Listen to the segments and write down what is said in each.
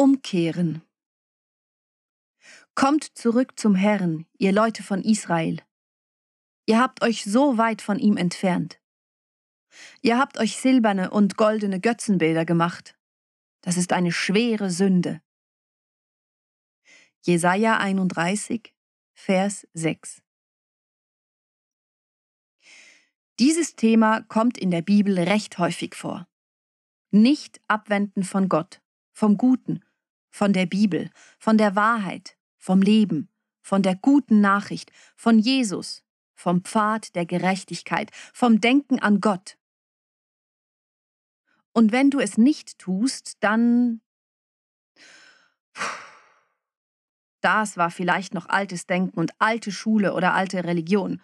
Umkehren. Kommt zurück zum Herrn, ihr Leute von Israel. Ihr habt euch so weit von ihm entfernt. Ihr habt euch silberne und goldene Götzenbilder gemacht. Das ist eine schwere Sünde. Jesaja 31, Vers 6. Dieses Thema kommt in der Bibel recht häufig vor. Nicht abwenden von Gott, vom Guten, von der Bibel, von der Wahrheit, vom Leben, von der guten Nachricht, von Jesus, vom Pfad der Gerechtigkeit, vom Denken an Gott. Und wenn du es nicht tust, dann... Das war vielleicht noch altes Denken und alte Schule oder alte Religion.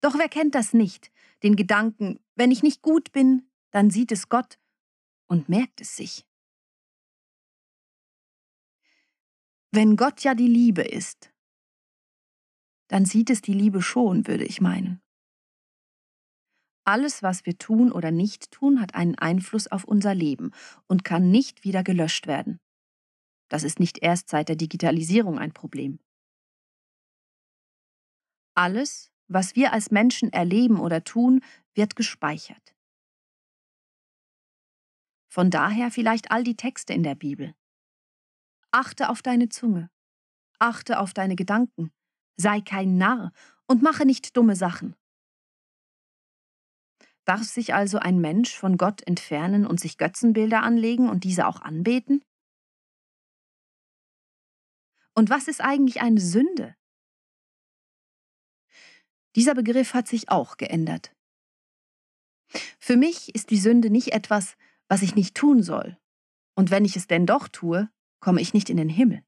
Doch wer kennt das nicht, den Gedanken, wenn ich nicht gut bin, dann sieht es Gott und merkt es sich. Wenn Gott ja die Liebe ist, dann sieht es die Liebe schon, würde ich meinen. Alles, was wir tun oder nicht tun, hat einen Einfluss auf unser Leben und kann nicht wieder gelöscht werden. Das ist nicht erst seit der Digitalisierung ein Problem. Alles, was wir als Menschen erleben oder tun, wird gespeichert. Von daher vielleicht all die Texte in der Bibel. Achte auf deine Zunge. Achte auf deine Gedanken. Sei kein Narr und mache nicht dumme Sachen. Darf sich also ein Mensch von Gott entfernen und sich Götzenbilder anlegen und diese auch anbeten? Und was ist eigentlich eine Sünde? Dieser Begriff hat sich auch geändert. Für mich ist die Sünde nicht etwas, was ich nicht tun soll. Und wenn ich es denn doch tue, komme ich nicht in den Himmel.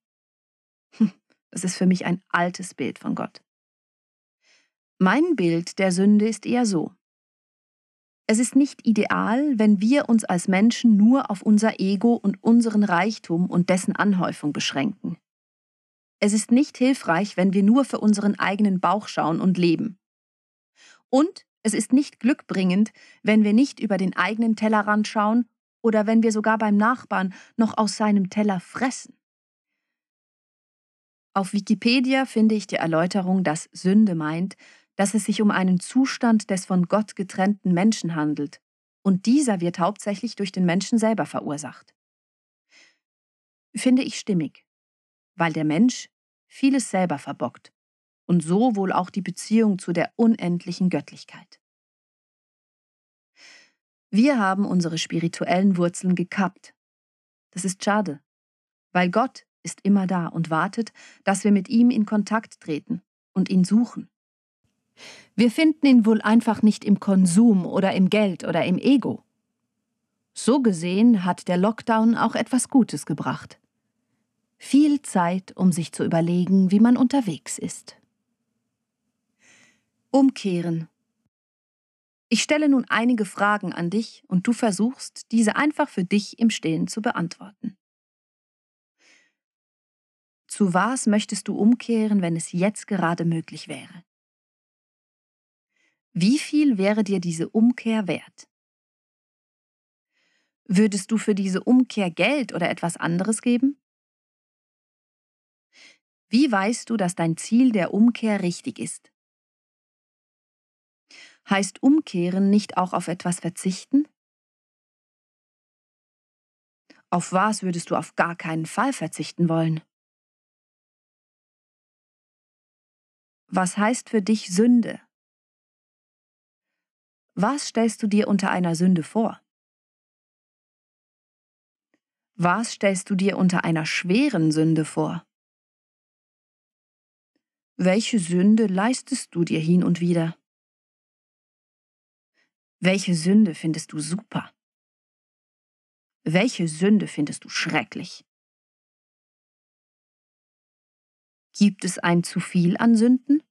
Hm, das ist für mich ein altes Bild von Gott. Mein Bild der Sünde ist eher so. Es ist nicht ideal, wenn wir uns als Menschen nur auf unser Ego und unseren Reichtum und dessen Anhäufung beschränken. Es ist nicht hilfreich, wenn wir nur für unseren eigenen Bauch schauen und leben. Und es ist nicht glückbringend, wenn wir nicht über den eigenen Tellerrand schauen oder wenn wir sogar beim Nachbarn noch aus seinem Teller fressen. Auf Wikipedia finde ich die Erläuterung, dass Sünde meint, dass es sich um einen Zustand des von Gott getrennten Menschen handelt, und dieser wird hauptsächlich durch den Menschen selber verursacht. Finde ich stimmig, weil der Mensch vieles selber verbockt und so wohl auch die Beziehung zu der unendlichen Göttlichkeit. Wir haben unsere spirituellen Wurzeln gekappt. Das ist schade, weil Gott ist immer da und wartet, dass wir mit ihm in Kontakt treten und ihn suchen. Wir finden ihn wohl einfach nicht im Konsum oder im Geld oder im Ego. So gesehen hat der Lockdown auch etwas Gutes gebracht. Viel Zeit, um sich zu überlegen, wie man unterwegs ist. Umkehren ich stelle nun einige Fragen an dich und du versuchst, diese einfach für dich im Stillen zu beantworten. Zu was möchtest du umkehren, wenn es jetzt gerade möglich wäre? Wie viel wäre dir diese Umkehr wert? Würdest du für diese Umkehr Geld oder etwas anderes geben? Wie weißt du, dass dein Ziel der Umkehr richtig ist? Heißt umkehren nicht auch auf etwas verzichten? Auf was würdest du auf gar keinen Fall verzichten wollen? Was heißt für dich Sünde? Was stellst du dir unter einer Sünde vor? Was stellst du dir unter einer schweren Sünde vor? Welche Sünde leistest du dir hin und wieder? Welche Sünde findest du super? Welche Sünde findest du schrecklich? Gibt es ein zu viel an Sünden?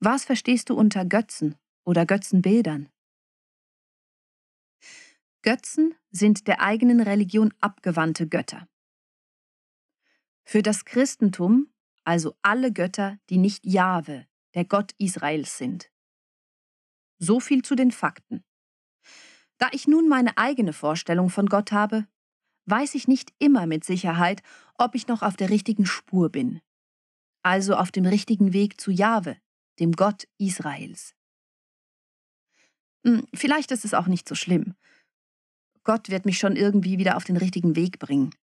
Was verstehst du unter Götzen oder Götzenbildern? Götzen sind der eigenen Religion abgewandte Götter. Für das Christentum also alle Götter, die nicht Jahwe, der Gott Israels sind. So viel zu den Fakten. Da ich nun meine eigene Vorstellung von Gott habe, weiß ich nicht immer mit Sicherheit, ob ich noch auf der richtigen Spur bin, also auf dem richtigen Weg zu Jahwe, dem Gott Israels. Hm, vielleicht ist es auch nicht so schlimm. Gott wird mich schon irgendwie wieder auf den richtigen Weg bringen.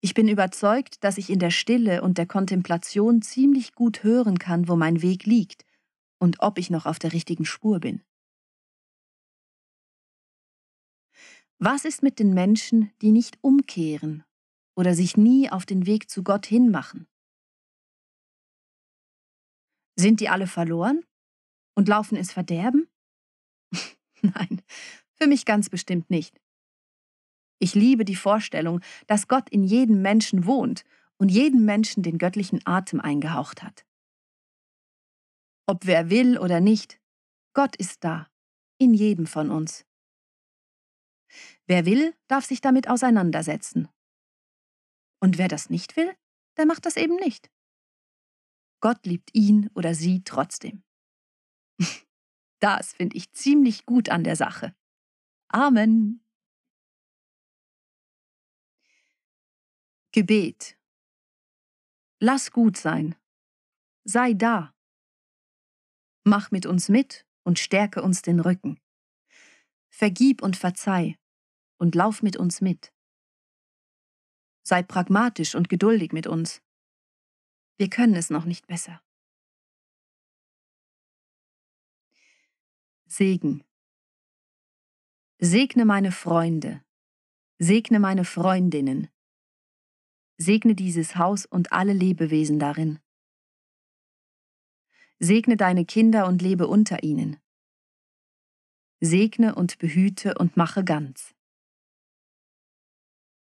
Ich bin überzeugt, dass ich in der Stille und der Kontemplation ziemlich gut hören kann, wo mein Weg liegt und ob ich noch auf der richtigen Spur bin. Was ist mit den Menschen, die nicht umkehren oder sich nie auf den Weg zu Gott hinmachen? Sind die alle verloren und laufen ins Verderben? Nein, für mich ganz bestimmt nicht. Ich liebe die Vorstellung, dass Gott in jedem Menschen wohnt und jedem Menschen den göttlichen Atem eingehaucht hat. Ob wer will oder nicht, Gott ist da, in jedem von uns. Wer will, darf sich damit auseinandersetzen. Und wer das nicht will, der macht das eben nicht. Gott liebt ihn oder sie trotzdem. Das finde ich ziemlich gut an der Sache. Amen. Gebet. Lass gut sein. Sei da. Mach mit uns mit und stärke uns den Rücken. Vergib und verzeih und lauf mit uns mit. Sei pragmatisch und geduldig mit uns. Wir können es noch nicht besser. Segen. Segne meine Freunde. Segne meine Freundinnen. Segne dieses Haus und alle Lebewesen darin. Segne deine Kinder und lebe unter ihnen. Segne und behüte und mache ganz.